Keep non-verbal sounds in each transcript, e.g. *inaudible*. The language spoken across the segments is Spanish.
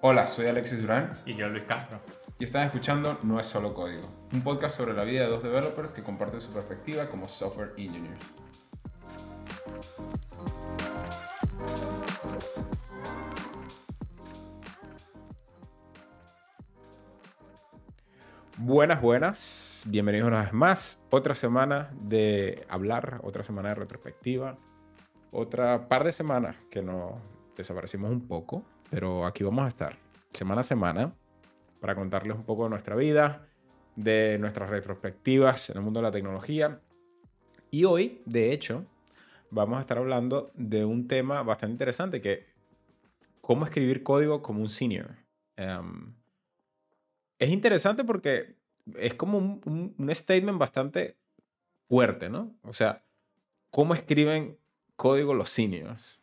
Hola, soy Alexis Durán Y yo, Luis Castro. y están escuchando No es solo código, un podcast sobre la vida de dos developers que comparten su perspectiva como software engineers. Buenas, buenas. Bienvenidos una vez más. Otra semana de hablar, otra semana de retrospectiva, otra par de semanas que nos desaparecimos un poco, pero aquí vamos a estar semana a semana para contarles un poco de nuestra vida, de nuestras retrospectivas en el mundo de la tecnología. Y hoy, de hecho, vamos a estar hablando de un tema bastante interesante que cómo escribir código como un senior. Em, es interesante porque es como un, un- un statement bastante fuerte, ¿no? O sea, ¿cómo escriben código los seniors?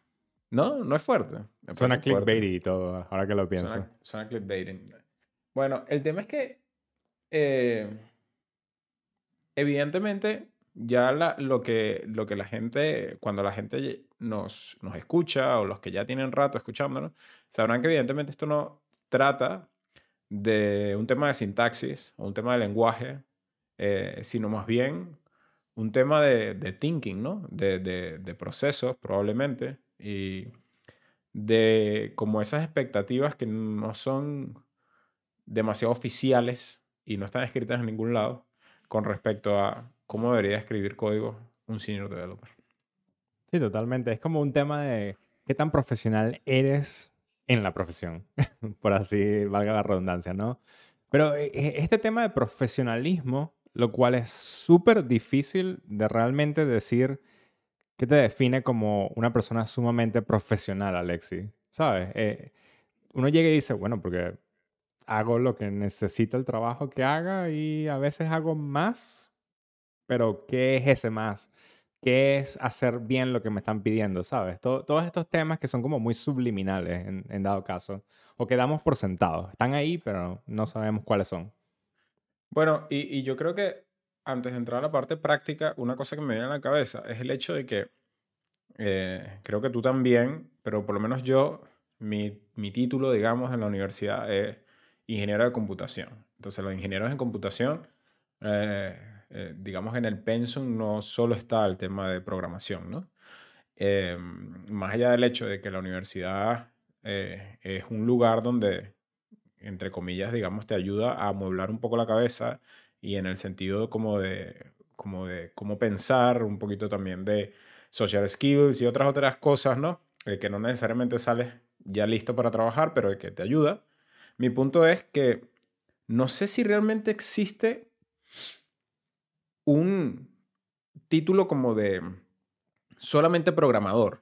¿No? No es fuerte. Me Suena clickbait y todo, ahora que lo pienso. Suena, suena clickbaiting. Bueno, el tema es que eh, evidentemente ya la- lo, que, lo que la gente, cuando la gente nos, nos escucha o los que ya tienen rato escuchándonos, sabrán que evidentemente esto no trata de un tema de sintaxis o un tema de lenguaje, eh, sino más bien un tema de, de thinking, ¿no? De, de- de procesos probablemente y de como esas expectativas que no son demasiado oficiales y no están escritas en ningún lado con respecto a cómo debería escribir código un senior developer. Sí, totalmente. Es como un tema de qué tan profesional eres en la profesión, *laughs* por así valga la redundancia, ¿no? Pero eh, eh, este tema de profesionalismo, lo cual es súper difícil de realmente decir qué te define como una persona sumamente profesional, Alexi. ¿Sabes? Eh, uno llega y dice, bueno, porque hago lo que necesita el trabajo que haga y a veces hago más, pero ¿qué es ese más? ¿Qué es hacer bien lo que me están pidiendo? ¿Sabes? To- todos estos temas que son como muy subliminales en, en dado caso, o que damos por sentados. Están ahí, pero no sabemos cuáles son. Bueno, y, y yo creo que antes de entrar a la parte práctica, una cosa que me viene a la cabeza es el hecho de que eh, creo que tú también, pero por lo menos yo, mi, mi título, digamos, en la universidad es ingeniero de computación. Entonces, los ingenieros en computación, eh, eh, digamos, en el pensum no solo está el tema de programación, ¿no? Más allá del hecho de que la universidad es un lugar donde entre comillas, digamos, te ayuda a amueblar un poco la cabeza y en el sentido como de, como de cómo pensar, un poquito también de social skills y otras otras cosas, ¿no? Eh, que no necesariamente sales ya listo para trabajar, pero que te ayuda. Mi punto es que no sé si realmente existe un título como de solamente programador,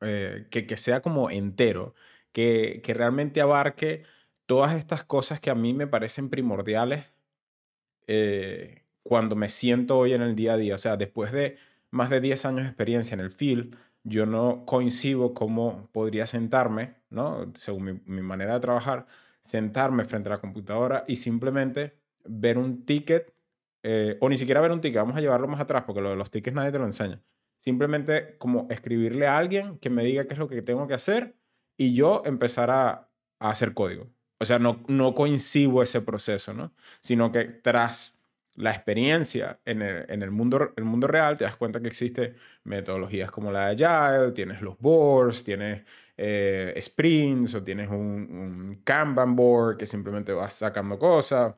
eh, que, que sea como entero, que, que realmente abarque todas estas cosas que a mí me parecen primordiales eh, cuando me siento hoy en el día a día. O sea, después de más de 10 años de experiencia en el field, yo no coincido cómo podría sentarme, ¿no? Según mi, manera de trabajar, sentarme frente a la computadora y simplemente ver un ticket, eh, o ni siquiera ver un ticket, vamos a llevarlo más atrás, porque lo de los tickets nadie te lo enseña. Simplemente como escribirle a alguien que me diga qué es lo que tengo que hacer y yo empezar a hacer código. O sea, no, no coincido ese proceso, ¿no? Sino que tras la experiencia en el, en el mundo, el mundo real, te das cuenta que existen metodologías como la de Agile, tienes los boards, tienes eh, sprints o tienes un, un Kanban board que simplemente vas sacando cosas.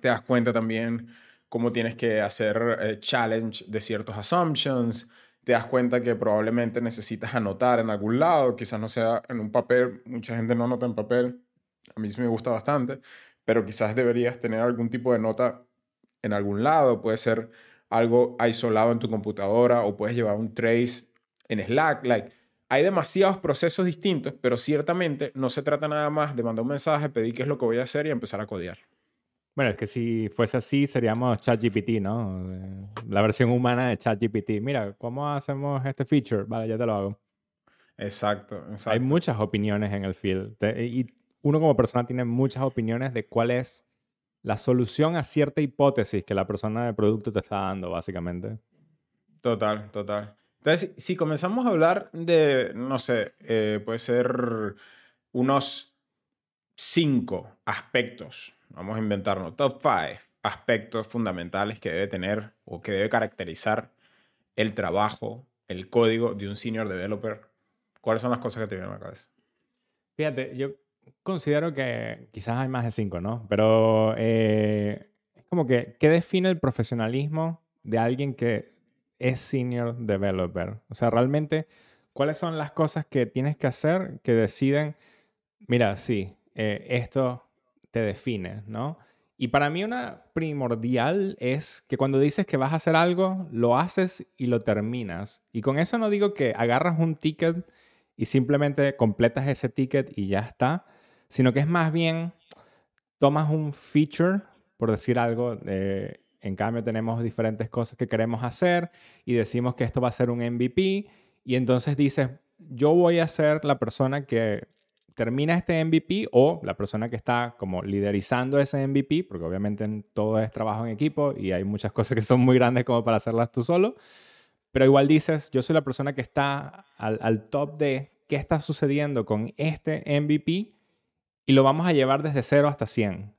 Te das cuenta también cómo tienes que hacer eh, challenge de ciertos assumptions. Te das cuenta que probablemente necesitas anotar en algún lado, quizás no sea en un papel, mucha gente no anota en papel, a mí sí me gusta bastante, pero quizás deberías tener algún tipo de nota en algún lado, puede ser algo aislado en tu computadora o puedes llevar un trace en Slack, like hay demasiados procesos distintos, pero ciertamente no se trata nada más de mandar un mensaje, pedir qué es lo que voy a hacer y empezar a codear. Bueno, es que si fuese así, seríamos ChatGPT, ¿no? Eh, La versión humana de ChatGPT. Mira, ¿cómo hacemos este feature? Vale, ya te lo hago. Exacto, exacto. Hay muchas opiniones en el field. Y uno como persona tiene muchas opiniones de cuál es la solución a cierta hipótesis que la persona de producto te está dando, básicamente. Total, total. Entonces, si comenzamos a hablar de, no sé, eh, puede ser unos cinco aspectos, vamos a inventarnos, top five aspectos fundamentales que debe tener o que debe caracterizar el trabajo, el código de un senior developer, ¿cuáles son las cosas que te vienen a la cabeza? Fíjate, yo considero que quizás hay más de cinco, ¿no? Pero eh, es como que, ¿qué define el profesionalismo de alguien que es senior developer? O sea, realmente, ¿cuáles son las cosas que tienes que hacer que deciden, mira, sí, eh, esto te define, ¿no? Y para mí una primordial es que cuando dices que vas a hacer algo, lo haces y lo terminas. Y con eso no digo que agarras un ticket y simplemente completas ese ticket y ya está, sino que es más bien tomas un feature, por decir algo, eh, en cambio, tenemos diferentes cosas que queremos hacer y decimos que esto va a ser un MVP y entonces dices, yo voy a ser la persona que termina este MVP o la persona que está como liderizando ese MVP, porque obviamente todo es trabajo en equipo y hay muchas *laughs* cosas que son muy grandes como para hacerlas tú solo, pero igual dices, yo soy la persona que está al, al top de qué está sucediendo con este MVP y lo vamos a llevar desde 0 hasta 100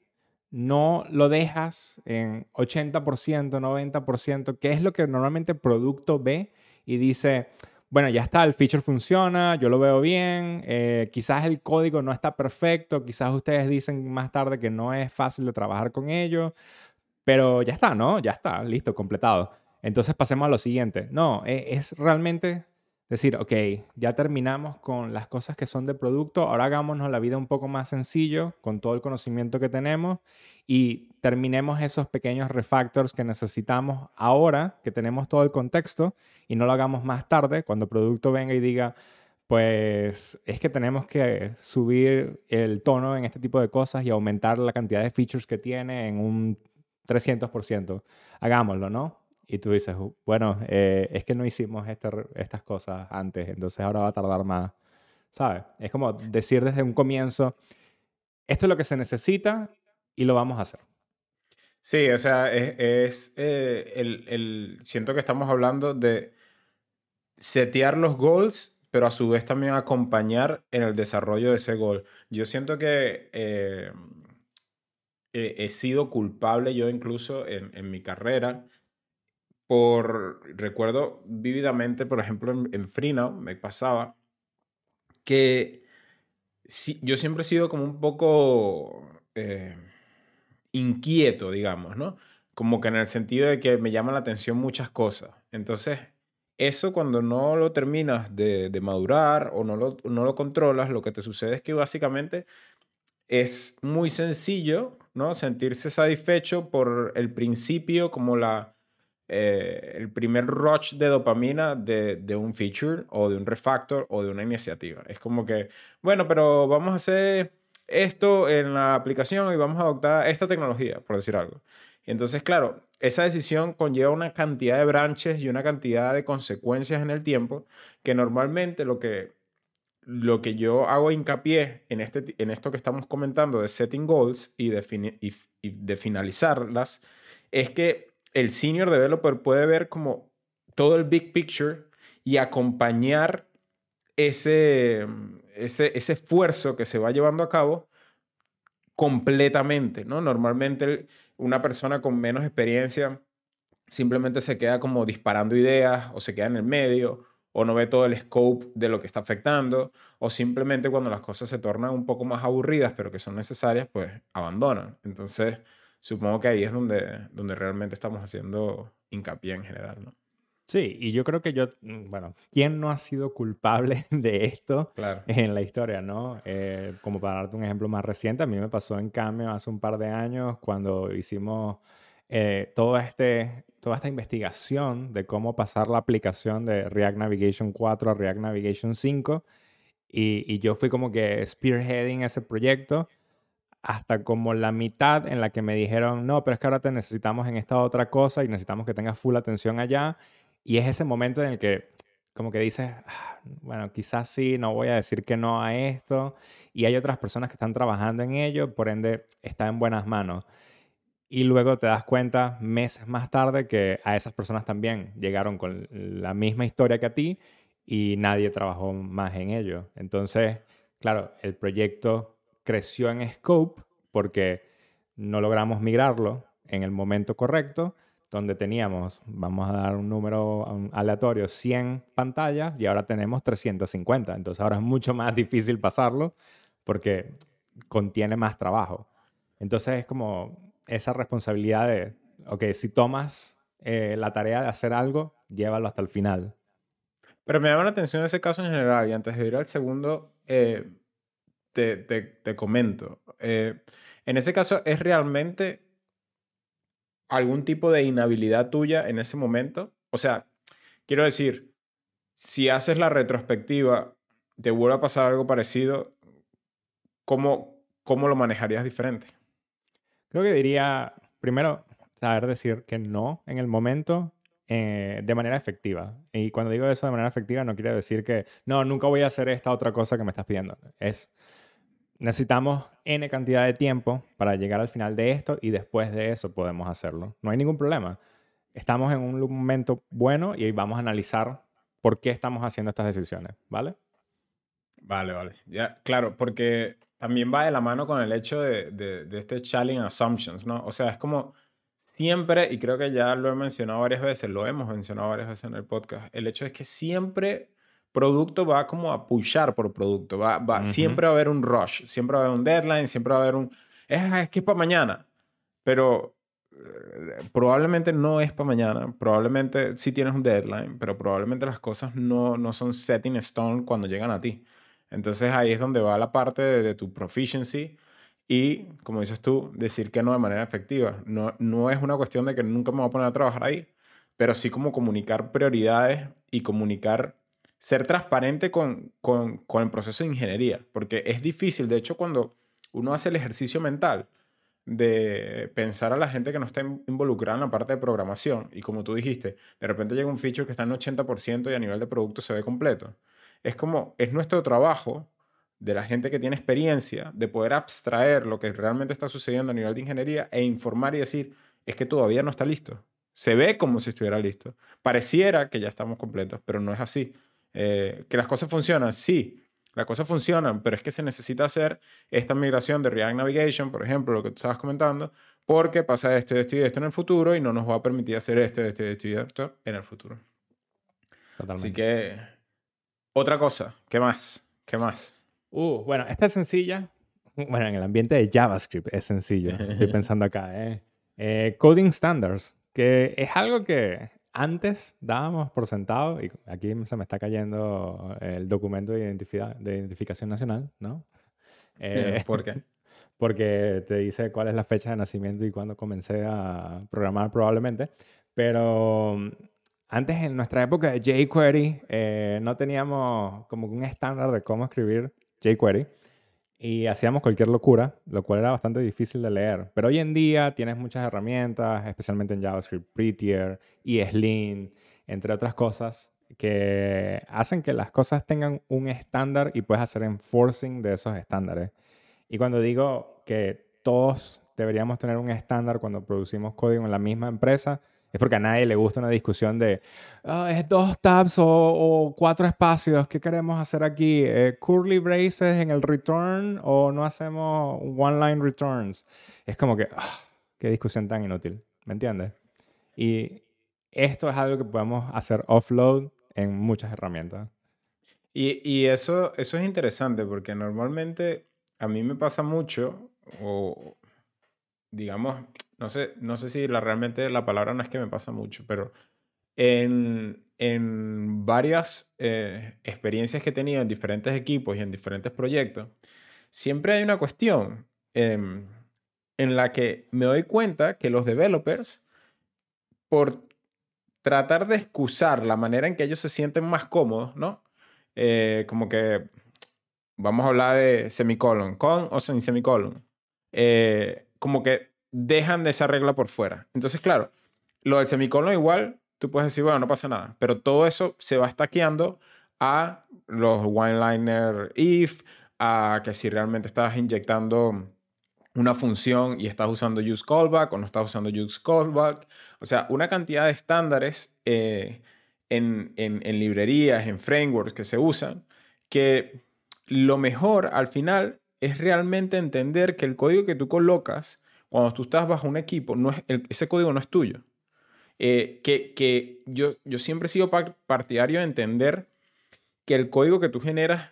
no lo dejas en 80%, 90%, que es lo que normalmente el producto ve y dice, bueno, ya está, el feature funciona, yo lo veo bien, eh, quizás el código no está perfecto, quizás ustedes dicen más tarde que no es fácil de trabajar con ello, pero ya está, ¿no? Ya está, listo, completado. Entonces pasemos a lo siguiente. No, e, es realmente decir, ok, ya terminamos con las cosas que son de producto, ahora hagámonos la vida un poco más sencillo con todo el conocimiento que tenemos y terminemos esos pequeños refactors que necesitamos ahora que tenemos todo el contexto y no lo hagamos más tarde cuando el producto venga y diga, pues es que tenemos que subir el tono en este tipo de cosas y aumentar la cantidad de features que tiene en un 300%. Hagámoslo, ¿no? Y tú dices, bueno, eh, es que no hicimos este estas cosas antes, entonces ahora va a tardar más, ¿sabes? Es como decir desde un comienzo, esto es lo que se necesita y lo vamos a hacer. Sí, o sea, es, eh, el, el, siento que estamos hablando de setear los goals, pero a su vez también acompañar en el desarrollo de ese goal. Yo siento que eh, he sido culpable yo incluso en, en mi carrera por, recuerdo vívidamente, por ejemplo, en, en me pasaba que yo siempre he sido como un poco eh, inquieto, digamos, ¿no? Como que en el sentido de que me llaman la atención muchas cosas. Entonces, eso cuando no lo terminas de, de madurar o no lo, no lo controlas, lo que te sucede es que básicamente es muy sencillo, ¿no? Sentirse satisfecho por el principio, como la eh, el primer rush de dopamina de, de, un feature o de un refactor o de una iniciativa. Es como que, bueno, pero vamos a hacer esto en la aplicación y vamos a adoptar esta tecnología, por decir algo. Y entonces, claro, esa decisión conlleva una cantidad de branches y una cantidad de consecuencias en el tiempo que normalmente lo que, lo que yo hago hincapié en, este, en esto que estamos comentando de setting goals y de, y de finalizarlas es que el senior developer puede ver como todo el big picture y acompañar ese, ese, ese esfuerzo que se va llevando a cabo completamente, ¿no? Normalmente una persona con menos experiencia simplemente se queda como disparando ideas o se queda en el medio o no ve todo el scope de lo que está afectando o simplemente cuando las cosas se tornan un poco más aburridas pero que son necesarias, pues abandonan. Entonces, supongo que ahí es donde, donde realmente estamos haciendo hincapié en general, ¿no? Sí, y yo creo que yo, mm, bueno, ¿quién no ha sido culpable *laughs* de esto en la historia, no? Eh, como para darte un ejemplo más reciente, a mí me pasó en cambio hace un par de años cuando hicimos eh, todo este, toda esta investigación de cómo pasar la aplicación de React Navigation 4 a React Navigation 5 y, y yo fui como que spearheading ese proyecto hasta como la mitad en la que me dijeron, no, pero es que ahora te necesitamos en esta otra cosa y necesitamos que tengas full atención allá. Y es ese momento en el que como que dices, ah, bueno, quizás sí, no voy a decir que no a esto. Y hay otras personas que están trabajando en ello, por ende está en buenas manos. y luego te das cuenta meses más tarde que a esas personas también llegaron con la misma historia que a ti y nadie trabajó más en ello. Entonces, claro, el proyecto creció en scope porque no logramos migrarlo en el momento correcto, donde teníamos, vamos a dar un número aleatorio, 100 pantallas y ahora tenemos 350. Entonces ahora es mucho más *laughs* difícil pasarlo porque contiene más trabajo. Entonces es como esa responsabilidad de, ok, si tomas eh, la tarea de hacer algo, llévalo hasta el final. Pero me llama la atención ese caso en general y antes de ir al segundo, eh, te, te, te, comento. Eh, en ese caso, ¿es realmente algún tipo de inhabilidad tuya en ese momento? O sea, quiero decir, si haces la retrospectiva, te vuelve a pasar algo parecido, ¿cómo, cómo lo manejarías diferente? Creo que diría, primero, saber decir que no en el momento eh, de manera efectiva. Y cuando digo eso de manera efectiva, no quiere decir que, no, nunca voy a hacer esta otra cosa que me estás pidiendo. Es, necesitamos N cantidad de tiempo para llegar al final de esto y después de eso podemos hacerlo. No hay ningún problema. Estamos en un momento bueno y vamos a analizar por qué estamos haciendo estas decisiones, ¿vale? Vale, vale. Ya, claro, porque también va de la mano con el hecho de, de, este challenge assumptions, ¿no? O sea, es como siempre, y creo que ya lo he mencionado varias veces, lo hemos mencionado varias veces en el podcast, el hecho es que siempre producto va como a pushar por producto, va, va, siempre va a haber un rush, siempre va a haber un deadline, siempre va a haber un, es, es que es para mañana, pero eh, probablemente no es para mañana, probablemente sí tienes un deadline, pero probablemente las cosas no, no son set in stone cuando llegan a ti. Entonces ahí es donde va la parte de, tu proficiency y, como dices tú, decir que no de manera efectiva. No, no es una cuestión de que nunca me voy a poner a trabajar ahí, pero sí como comunicar prioridades y comunicar, ser transparente con, con, el proceso de ingeniería, porque es difícil, de hecho, cuando uno hace el ejercicio mental de pensar a la gente que no está involucrada en la parte de programación y como tú dijiste, de repente llega un feature que está en 80% y a nivel de producto se ve completo es como, es nuestro trabajo de la gente que tiene experiencia de poder abstraer lo que realmente está sucediendo a nivel de ingeniería e informar y decir, es que todavía no está listo. Se ve como si estuviera listo. Pareciera que ya estamos completos, pero no es así. Eh, que las cosas funcionan, sí, las cosas funcionan, pero es que se necesita hacer esta migración de React Navigation, por ejemplo, lo que tú estabas comentando, porque pasa esto, esto y esto en el futuro y no nos va a permitir hacer esto, esto, esto y esto en el futuro. Totalmente. Así que otra cosa, ¿qué más? ¿Qué más? Uh, bueno, esta es sencilla. Bueno, en el ambiente de JavaScript es sencillo. Estoy *laughs* pensando acá, ¿eh? ¿eh? Coding Standards, que es algo que antes dábamos por sentado, y aquí se me está cayendo el documento de, de identificación nacional, ¿no? *laughs* Eh, ¿Por qué? *laughs* Porque te dice cuál es la fecha de nacimiento y cuándo comencé a programar probablemente. Pero antes, en nuestra época de jQuery, eh, no teníamos como un estándar de cómo escribir jQuery y hacíamos cualquier locura, lo cual era bastante difícil de leer. Pero hoy en día tienes muchas herramientas, especialmente en JavaScript, Prettier, ESLint, entre otras cosas, que hacen que las cosas tengan un estándar y puedes hacer enforcing de esos estándares. Y cuando digo que todos deberíamos tener un estándar cuando producimos código en la misma empresa, es porque a nadie le gusta una discusión de ah, es dos tabs o, cuatro espacios. ¿Qué queremos hacer aquí? Eh, ¿Curly braces en el return o no hacemos one-line returns? Es como que, ah, qué discusión tan inútil. ¿Me entiendes? Y esto es algo que podemos hacer offload en muchas herramientas. Y, y eso, eso es interesante porque normalmente a mí me pasa mucho, o digamos, no sé, no sé si la, realmente la palabra no es que me pasa mucho, pero en, en varias eh, experiencias que he tenido en diferentes equipos y en diferentes proyectos, siempre hay una cuestión em, en la que me doy cuenta que los developers, por tratar de excusar la manera en que ellos se sienten más cómodos, ¿no? Eh, como que vamos a hablar de semicolon, con o sin semicolon. Eh, como que dejan de esa regla por fuera. Entonces, claro, lo del semicolon igual, tú puedes decir, bueno, no pasa nada, pero todo eso se va estaqueando a los one-liner if, a que si realmente estás inyectando una función y estás usando use callback o no estás usando use callback. O sea, una cantidad de estándares eh, en, en, librerías, en frameworks que se usan, que lo mejor al final es realmente entender que el código que tú colocas cuando tú estás bajo un equipo, no es, ese código no es tuyo. Eh, que, que yo, yo siempre he sido partidario de entender que el código que tú generas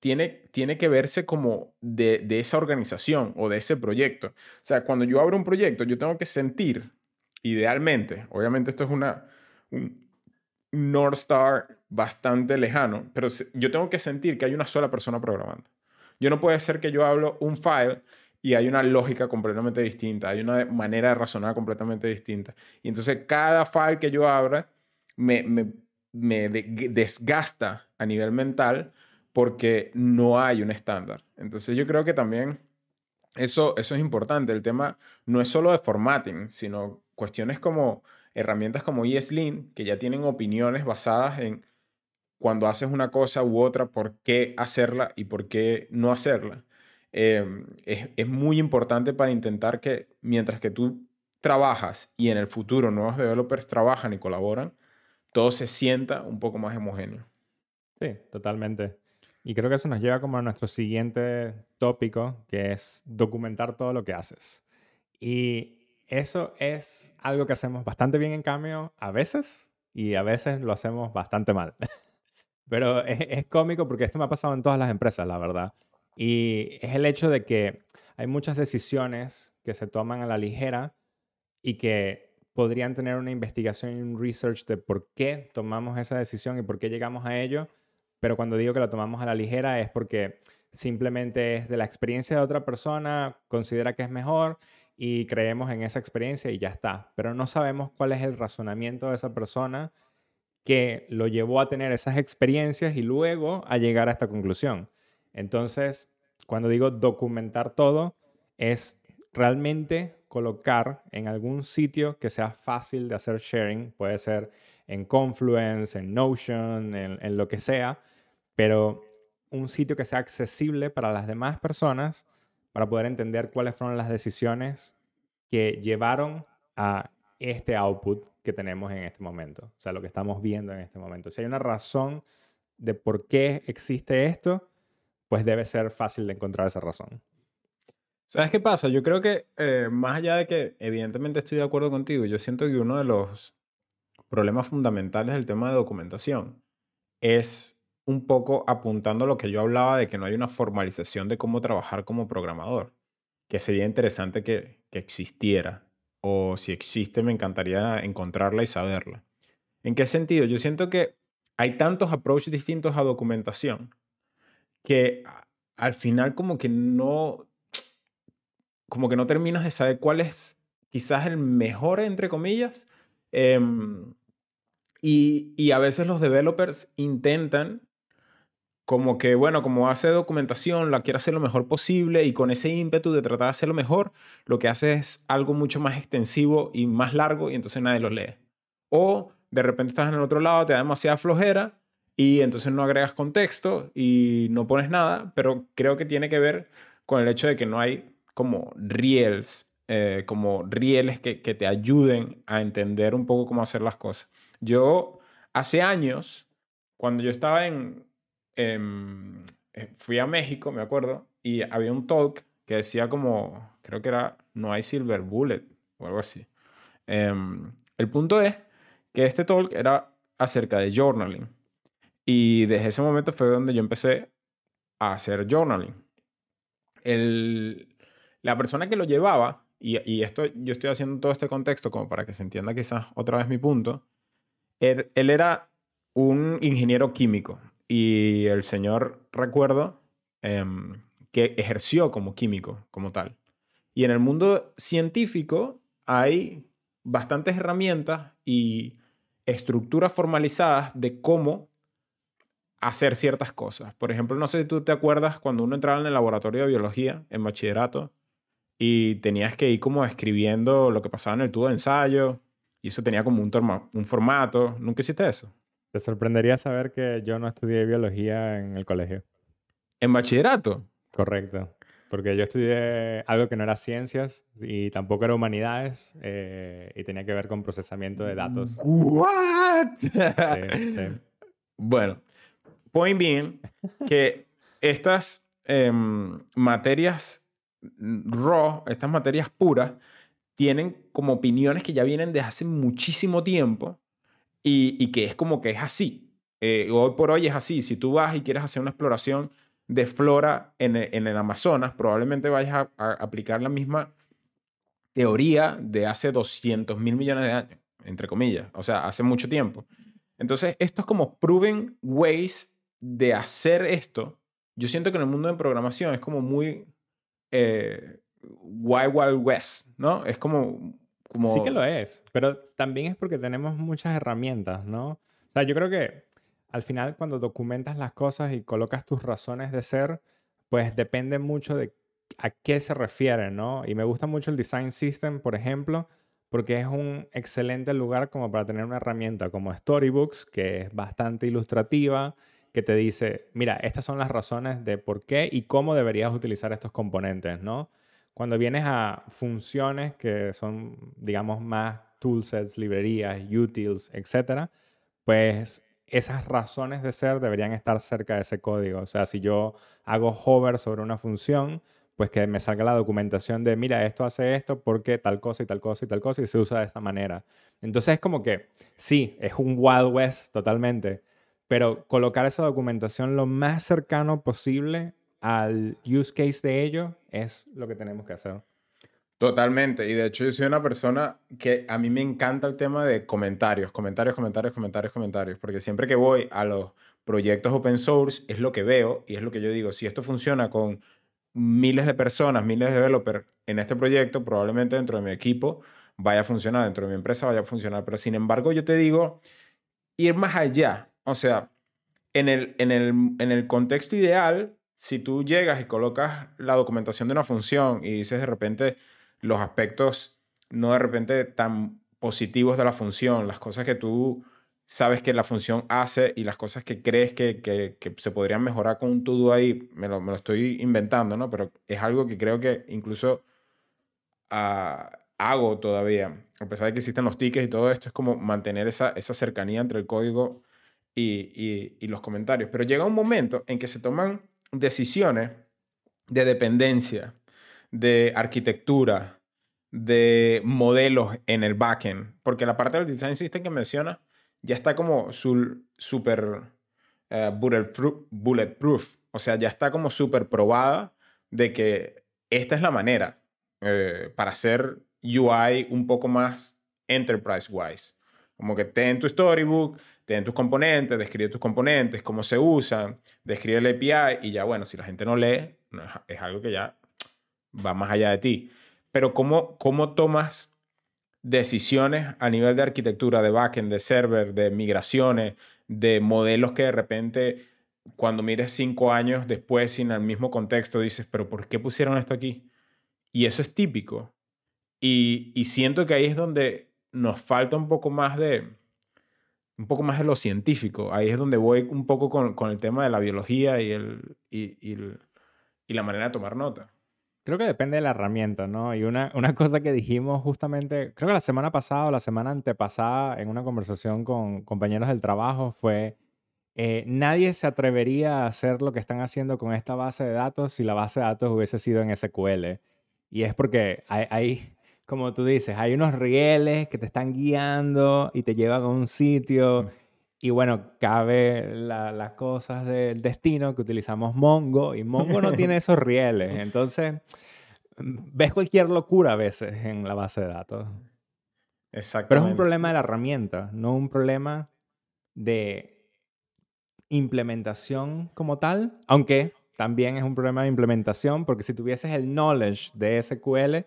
tiene, tiene que verse como de, de, esa organización o de ese proyecto. O sea, cuando yo abro un proyecto, yo tengo que sentir, idealmente, obviamente esto es una, un North Star bastante lejano, pero yo tengo que sentir que hay una sola persona programando. Yo no puede ser que yo hablo un file y hay una lógica completamente distinta, hay una manera de razonar completamente distinta. Y entonces cada file que yo abra me, me, desgasta a nivel mental porque no hay un estándar. Entonces yo creo que también eso, eso es importante. El tema no es solo de formatting, sino cuestiones como herramientas como ESLint, que ya tienen opiniones basadas en cuando haces una cosa u otra, por qué hacerla y por qué no hacerla. Em, es, es, muy importante para intentar que mientras que tú trabajas y en el futuro nuevos developers trabajan y colaboran, todo se sienta un poco más homogéneo. Sí, totalmente. Y creo que eso nos lleva como a nuestro siguiente tópico, que es documentar todo lo que haces. Y eso es algo que hacemos bastante bien en cambio a veces y a veces lo hacemos bastante mal. *laughs* Pero es, cómico porque esto me ha pasado en todas las empresas, la verdad. Y es el hecho de que hay muchas decisiones que se toman a la ligera y que podrían tener una investigación y un research de por qué tomamos esa decisión y por qué llegamos a ello. Pero cuando digo que lo tomamos a la ligera es porque simplemente es de la experiencia de otra persona, considera que es mejor y creemos en esa experiencia y ya está. Pero no sabemos cuál es el razonamiento de esa persona que lo llevó a tener esas experiencias y luego a llegar a esta conclusión. Entonces, cuando digo documentar todo, es realmente colocar en algún sitio que sea fácil de hacer sharing. Puede ser en Confluence, en Notion, en, lo que sea, pero un sitio que sea accesible para las demás personas para poder entender cuáles fueron las decisiones que llevaron a este output que tenemos en este momento, o sea, lo que estamos viendo en este momento. Si hay una razón de por qué existe esto, pues debe ser fácil de encontrar esa razón. ¿Sabes qué pasa? Yo creo que eh, más allá de que evidentemente estoy de acuerdo contigo, yo siento que uno de los problemas fundamentales del tema de documentación es un poco apuntando a lo que yo hablaba de que no hay una formalización de cómo trabajar como programador, que sería interesante que, existiera, o si existe me encantaría encontrarla y saberla. ¿En qué sentido? Yo siento que hay tantos approaches distintos a documentación que al final como que no, como que no terminas de saber cuál es quizás el mejor, entre comillas. Em, y, y, a veces los developers intentan como que, bueno, como hace documentación, la quiere hacer lo mejor posible y con ese ímpetu de tratar de hacerlo mejor, lo que hace es algo mucho más extensivo y más largo y entonces nadie lo lee. O de repente estás en el otro lado, te da demasiada flojera y entonces no agregas contexto y no pones nada, pero creo que tiene que ver con el hecho de que no hay como reels, eh, como rieles que, que te ayuden a entender un poco cómo hacer las cosas. Yo hace años, cuando yo estaba en, Em, eh, fui a México, me acuerdo, y había un talk que decía como, creo que era, no hay silver bullet o algo así. Em, el punto es que este talk era acerca de journaling. Y desde ese momento fue donde yo empecé a hacer journaling. El, la persona que lo llevaba, y, y, esto yo estoy haciendo todo este contexto como para que se entienda quizás otra vez mi punto, él, él era un ingeniero químico y el señor, recuerdo, em, que ejerció como químico, como tal. Y en el mundo científico hay bastantes herramientas y estructuras formalizadas de cómo hacer ciertas cosas. Por ejemplo, no sé si tú te acuerdas cuando uno entraba en el laboratorio de biología en bachillerato y tenías que ir como escribiendo lo que pasaba en el tubo de ensayo y eso tenía como un, un formato. ¿Nunca hiciste eso? Te sorprendería saber que yo no estudié biología en el colegio. ¿En bachillerato? Correcto. porque yo estudié algo que no era ciencias y tampoco era humanidades eh, y tenía que ver con procesamiento de datos. ¿What? Sí, sí. *laughs* Bueno, point being que estas em, materias raw, estas materias puras, tienen como opiniones que ya vienen desde hace muchísimo tiempo y, y que es como que es así. Eh, hoy por hoy es así. Si tú vas y quieres hacer una exploración de flora en en el Amazonas, probablemente vayas a, a aplicar la misma teoría de hace 200 mil millones de años, entre comillas, o sea, hace mucho tiempo. Entonces, esto es como proven ways de hacer esto. Yo siento que en el mundo de programación es como muy eh, Wild Wild West, ¿no? Es como, como... Sí que lo es, pero también es porque tenemos muchas herramientas, ¿no? O sea, yo creo que al final cuando documentas las cosas y colocas tus razones de ser, pues depende mucho de a qué se refiere, ¿no? Y me gusta mucho el Design System, por ejemplo, porque es un excelente lugar como para tener una herramienta como Storybooks, que es bastante ilustrativa, que te dice, mira, estas son las razones de por qué y cómo deberías utilizar estos componentes, ¿no? Cuando vienes a funciones que son, digamos, más toolsets, librerías, utils, etcétera, pues esas razones de ser deberían estar cerca de ese código. O sea, si yo hago hover sobre una función, pues que me salga la documentación de, mira, esto hace esto porque tal cosa y tal cosa y tal cosa y se usa de esta manera. Entonces es como que, sí, es un Wild West totalmente, pero colocar esa documentación lo más cercano posible al use case de ello es lo que tenemos que hacer. Totalmente. Y de hecho yo soy una persona que a mí me encanta el tema de comentarios, comentarios, comentarios, comentarios, comentarios, porque siempre que voy a los proyectos open source es lo que veo y es lo que yo digo, si esto funciona con miles de personas, miles de developers en este proyecto, probablemente dentro de mi equipo vaya a funcionar, dentro de mi empresa vaya a funcionar, pero sin embargo yo te digo, ir más allá, o sea, en el, en el, en el contexto ideal, si tú llegas y colocas la documentación de una función y dices de repente, los aspectos no de repente tan positivos de la función, las cosas que tú sabes que la función hace y las cosas que crees que, que, se podrían mejorar con un todo ahí, me lo, me lo, estoy inventando, ¿no? Pero es algo que creo que incluso uh, hago todavía, a pesar de que existen los tickets y todo esto, es como mantener esa, esa cercanía entre el código y, y, y los comentarios. Pero llega un momento en que se toman decisiones de dependencia de arquitectura, de modelos en el backend, porque la parte del design system que menciona ya está como súper uh, bulletproof, bulletproof, o sea, ya está como súper probada de que esta es la manera eh, para hacer UI un poco más enterprise-wise. Como que ten tu storybook, ten tus componentes, describe tus componentes, cómo se usan, describe el API y ya, bueno, si la gente no lee, es algo que ya va más allá de ti. Pero ¿cómo, cómo tomas decisiones a nivel de arquitectura, de backend, de server, de migraciones, de modelos que de repente cuando mires cinco años después sin el mismo contexto dices, pero ¿por qué pusieron esto aquí? Y eso es típico. Y, y siento que ahí es donde nos falta un poco más de, un poco más de lo científico. Ahí es donde voy un poco con, con el tema de la biología y, el, y, y, el, y la manera de tomar nota. Creo que depende de la herramienta, ¿no? Y una, una cosa que dijimos justamente, creo que la semana pasada o la semana antepasada, en una conversación con compañeros del trabajo, fue, eh, nadie se atrevería a hacer lo que están haciendo con esta base de datos si la base de datos hubiese sido en SQL. Y es porque hay, hay como tú dices, hay unos rieles que te están guiando y te llevan a un sitio. Y bueno, cabe las la cosas del destino que utilizamos Mongo y Mongo no tiene *laughs* esos rieles. Entonces, ves cualquier locura a veces en la base de datos. Exacto. Pero es un problema de la herramienta, no un problema de implementación como tal, aunque también es un problema de implementación, porque si tuvieses el knowledge de SQL,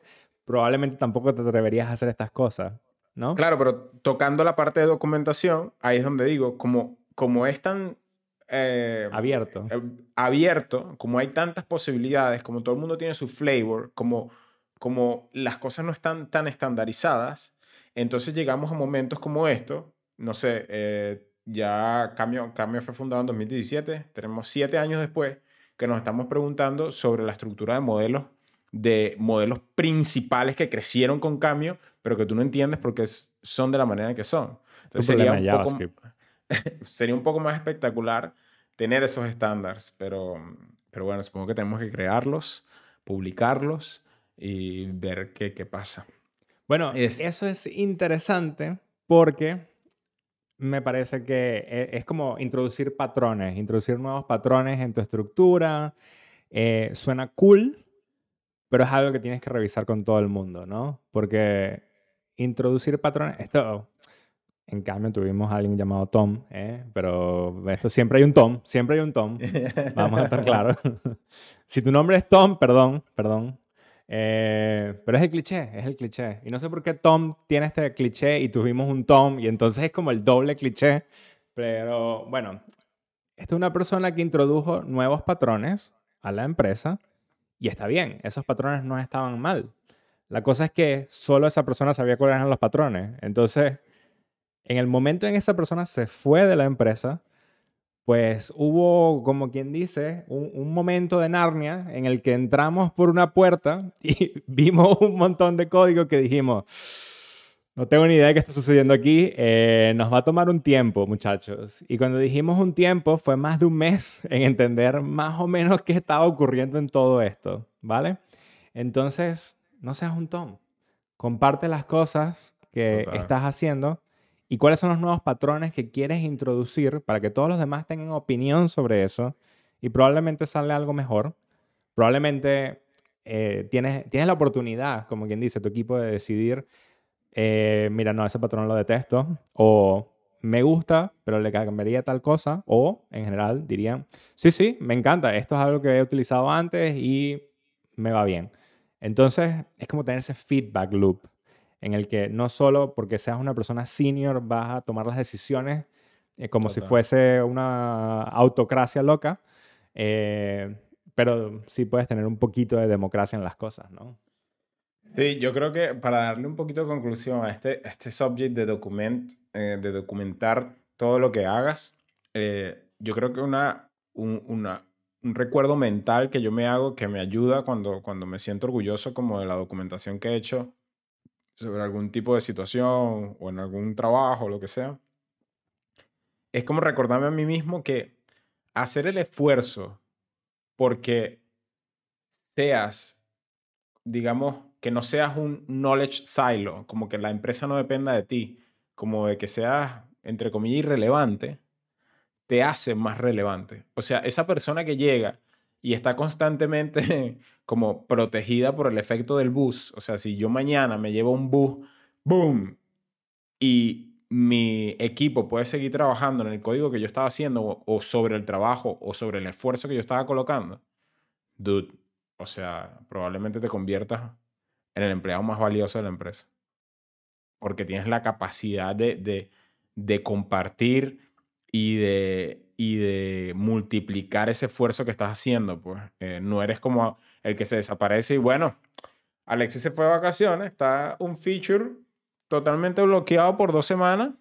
probablemente tampoco te atreverías a hacer estas cosas. ¿no? Claro, pero tocando la parte de documentación, ahí es donde digo, como, como es tan... Eh, abierto. Eh, abierto, como hay tantas posibilidades, como todo el mundo tiene su flavor, como, como las cosas no están tan estandarizadas, entonces llegamos a momentos como esto, no sé, eh, ya Cambio, Cambio fue fundado en 2017, tenemos siete años después, que nos estamos preguntando sobre la estructura de modelos, de modelos principales que crecieron con cambio, pero que tú no entiendes porque son de la manera en que son. Entonces sería un, poco, *laughs* sería un poco más espectacular tener esos estándares, pero, pero bueno, supongo que tenemos que crearlos, publicarlos y ver qué, qué pasa. Bueno, eso es interesante porque me parece que e, es como introducir patrones, introducir nuevos patrones en tu estructura. Eh, suena cool, pero es algo que tienes que revisar con todo el mundo, ¿no? Porque introducir patrones, esto, en cambio tuvimos a alguien llamado Tom, ¿eh? pero esto siempre hay un Tom, siempre hay un Tom, *laughs* vamos a estar claros. *laughs* si tu nombre es Tom, perdón, perdón, eh, pero es el cliché, es el cliché. Y no sé por qué Tom tiene este cliché y tuvimos un Tom y entonces es como el doble cliché. Pero bueno, esta es una persona que introdujo nuevos patrones a la empresa y está bien, esos patrones no estaban mal. La cosa es que solo esa persona sabía cuáles eran los patrones. Entonces, en el momento en que esa persona se fue de la empresa, pues hubo, como quien dice, un, momento de Narnia en el que entramos por una puerta y *laughs* vimos un montón de código que dijimos, no tengo ni idea de qué está sucediendo aquí, eh, nos va a tomar un tiempo, muchachos. Y cuando dijimos un tiempo, fue más de un mes *laughs* en entender más o menos qué estaba ocurriendo en todo esto, ¿vale? Entonces, no seas un Tom. Comparte las cosas que estás haciendo y cuáles son los nuevos patrones que quieres introducir para que todos los demás tengan opinión sobre eso y probablemente sale algo mejor. Probablemente eh, tienes, tienes la oportunidad, como quien dice, tu equipo de decidir, eh, mira, no, ese patrón lo detesto, o me gusta, pero le cambiaría tal cosa, o en general dirían, sí, sí, me encanta, esto es algo que he utilizado antes y me va bien. Entonces, es como tener ese feedback loop en el que no solo porque seas una persona senior vas a tomar las decisiones eh, como si fuese una autocracia loca, eh, pero sí puedes tener un poquito de democracia en las cosas, ¿no? Sí, yo creo que para darle un poquito de conclusión a este, este subject de, document, eh, de documentar todo lo que hagas, yo creo que una, un, una, un recuerdo mental que yo me hago que me ayuda cuando, cuando me siento orgulloso como de la documentación que he hecho sobre algún tipo de situación o en algún trabajo o lo que sea, es como recordarme a mí mismo que hacer el esfuerzo porque seas, digamos, que no seas un knowledge silo, como que la empresa no dependa de ti, como de que seas, entre comillas, irrelevante, te hace más relevante. O sea, esa persona que llega y está constantemente *laughs* como protegida por el efecto del bus. O sea, si yo mañana me llevo un bus, ¡boom! Y mi equipo puede seguir trabajando en el código que yo estaba haciendo o, sobre el trabajo o sobre el esfuerzo que yo estaba colocando, dude, o sea, probablemente te conviertas el empleado más valioso de la empresa. Porque tienes la capacidad de, de, de compartir y de, y de multiplicar ese esfuerzo que estás haciendo. Pues eh, no eres como el que se desaparece y bueno, Alexis se fue de vacaciones, está un feature totalmente bloqueado por dos semanas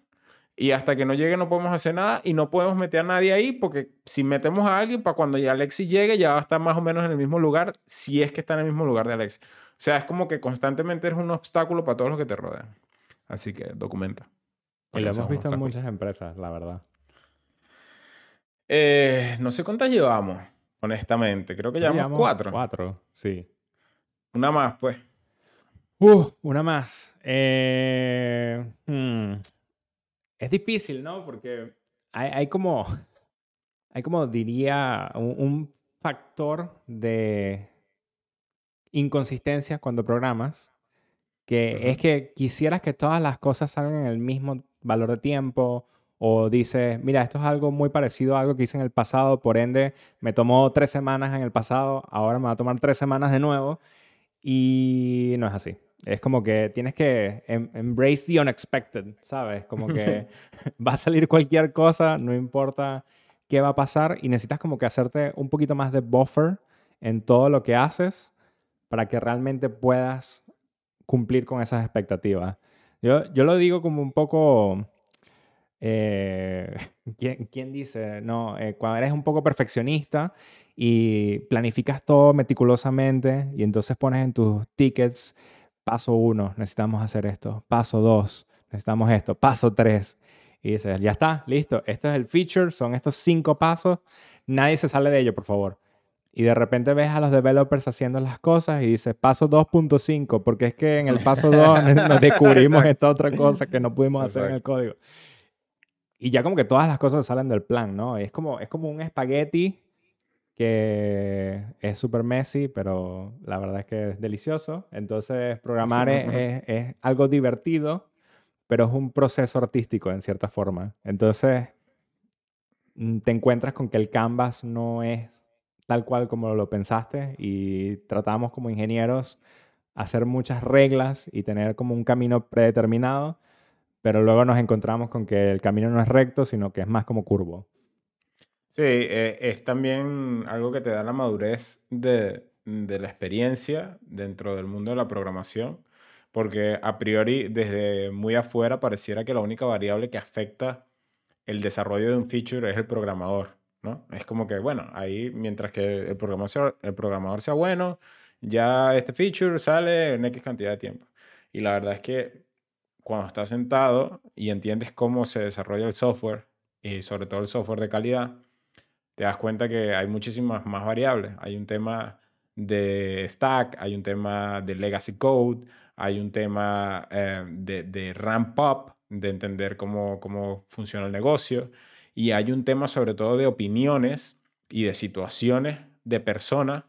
y hasta que no llegue no podemos hacer nada y no podemos meter a nadie ahí porque si metemos a alguien para cuando ya Alexis llegue ya va a estar más o menos en el mismo lugar si es que está en el mismo lugar de Alexis. O sea, es como que constantemente eres un obstáculo para todos los que te rodean. Así que documenta. Y lo hemos visto en muchas empresas, la verdad. Eh, no sé cuántas llevamos, honestamente. Creo que llevamos, cuatro. Cuatro, sí. Una más, pues. Uh, una más. Eh, hmm. Es difícil, ¿no? Porque hay, como, *laughs* hay como diría, un, factor de inconsistencia cuando programas, que es que quisieras que todas las cosas salgan en el mismo valor de tiempo o dices, mira, esto es algo muy parecido a algo que hice en el pasado, por ende me tomó tres semanas en el pasado, ahora me va a tomar tres semanas de nuevo y no es así. Es como que tienes que em, embrace the unexpected, ¿sabes? Como que *laughs* *laughs* va a salir cualquier cosa, no importa qué va a pasar y necesitas como que hacerte un poquito más de buffer en todo lo que haces para que realmente puedas cumplir con esas expectativas. Yo, yo lo digo como un poco eh, *laughs* ¿quién, dice? No, eh, cuando eres un poco perfeccionista y planificas todo meticulosamente y entonces pones en tus tickets, paso uno, necesitamos hacer esto, paso dos, necesitamos esto, paso tres. Y dices, ya está, listo, esto es el feature, son estos cinco pasos, nadie se sale de ello, por favor. Y de repente ves a los developers haciendo las cosas y dices, paso 2.5, porque es que en el paso 2 *laughs* *laughs* nos descubrimos esta otra cosa que no pudimos hacer en el código. Y ya como que todas las cosas salen del plan, ¿no? Es como, es como un espagueti que es súper messy, pero la verdad es que es delicioso. Entonces, programar es, es, algo divertido, pero es un proceso artístico en cierta forma. Entonces, mm, te encuentras con que el canvas no es tal cual como lo pensaste y tratamos como ingenieros hacer muchas reglas y tener como un camino predeterminado, pero luego nos encontramos con que el camino no es recto, sino que es más como curvo. Sí, eh, es también algo que te da la madurez de, de la experiencia dentro del mundo de la programación, porque a priori desde muy afuera pareciera que la única variable que afecta el desarrollo de un feature es el programador, ¿no? Es como que, bueno, ahí mientras que el programador, el programador sea bueno, ya este feature sale en X cantidad de tiempo. Y la verdad es que cuando estás sentado y entiendes cómo se desarrolla el software, y sobre todo el software de calidad, te das cuenta que hay muchísimas más variables. Hay un tema de stack, hay un tema de legacy code, hay un tema eh, de, de, ramp up, de entender cómo, cómo funciona el negocio, y hay un tema sobre todo de opiniones y de situaciones de personas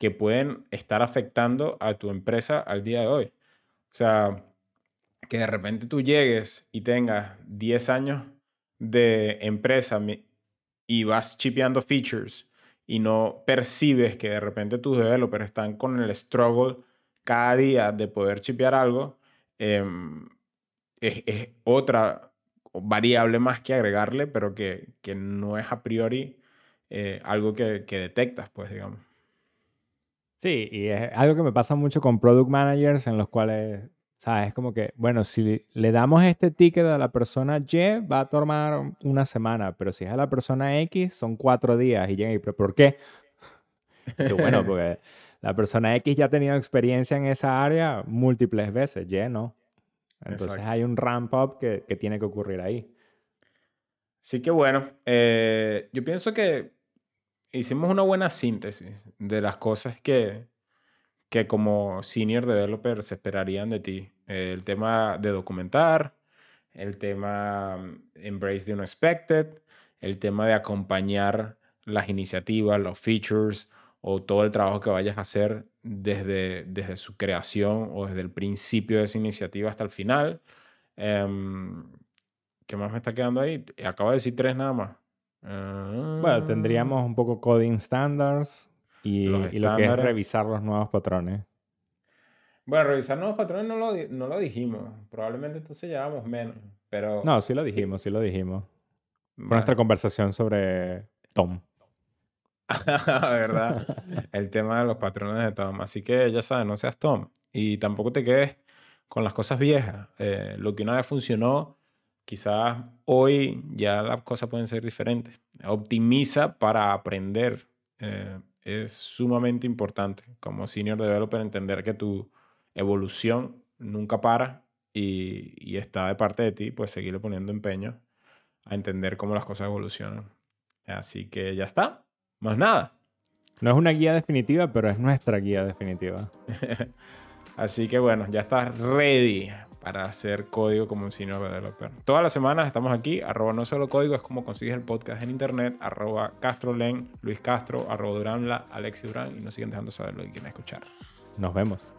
que pueden estar afectando a tu empresa al día de hoy. O sea, que de repente tú llegues y tengas 10 años de empresa y vas chipeando features y no percibes que de repente tus developers están con el struggle cada día de poder chipear algo, em, es, otra variable más que agregarle, pero que, no es a priori eh, algo que, que detectas, pues, digamos. Sí, y es algo que me pasa mucho con product managers en los cuales ¿Sabes? Es como que, bueno, si le damos este ticket a la persona Y, va a tomar una semana, pero si es a la persona X, son cuatro días. Y llega y, ¿pero por qué? *laughs* bueno, porque la persona X ya ha tenido experiencia en esa área múltiples veces, Y no. Entonces hay un ramp up que, tiene que ocurrir ahí. Sí que bueno, eh, yo pienso que hicimos una buena síntesis de las cosas que, que como senior developer se esperarían de ti. El tema de documentar, el tema mm, embrace the unexpected, el tema de acompañar las iniciativas, los features o todo el trabajo que vayas a hacer desde, desde su creación o desde el principio de esa iniciativa hasta el final. Em, ¿Qué más me está quedando ahí? Acabo de decir tres nada más. bueno, tendríamos un poco coding standards, y, lo que es revisar los nuevos patrones. Bueno, revisar nuevos patrones no lo, no lo dijimos. Probablemente entonces llevamos menos. Pero... No, sí lo dijimos, sí lo dijimos. Fue nuestra conversación sobre Tom. *laughs* ¿Verdad? El tema de los patrones de Tom. Así que ya sabes, no seas Tom. Y tampoco te quedes con las cosas viejas. Eh, lo que una vez funcionó, quizás hoy ya las cosas pueden ser diferentes. Optimiza para aprender. Eh, es sumamente importante como senior developer entender que tu evolución nunca para y, está de parte de ti, pues seguirle poniendo empeño a entender cómo las cosas evolucionan. Así que ya está, más nada. No es una guía definitiva, pero es nuestra guía definitiva. *laughs* Así que bueno, ya estás ready para hacer código como un senior developer. Todas las semanas estamos aquí, arroba no solo código, es como consigues el podcast en internet, arroba Len, Luis Castro, arroba Durán, la, Alexi Durán, y nos siguen dejando saber lo que quieren escuchar. Nos vemos.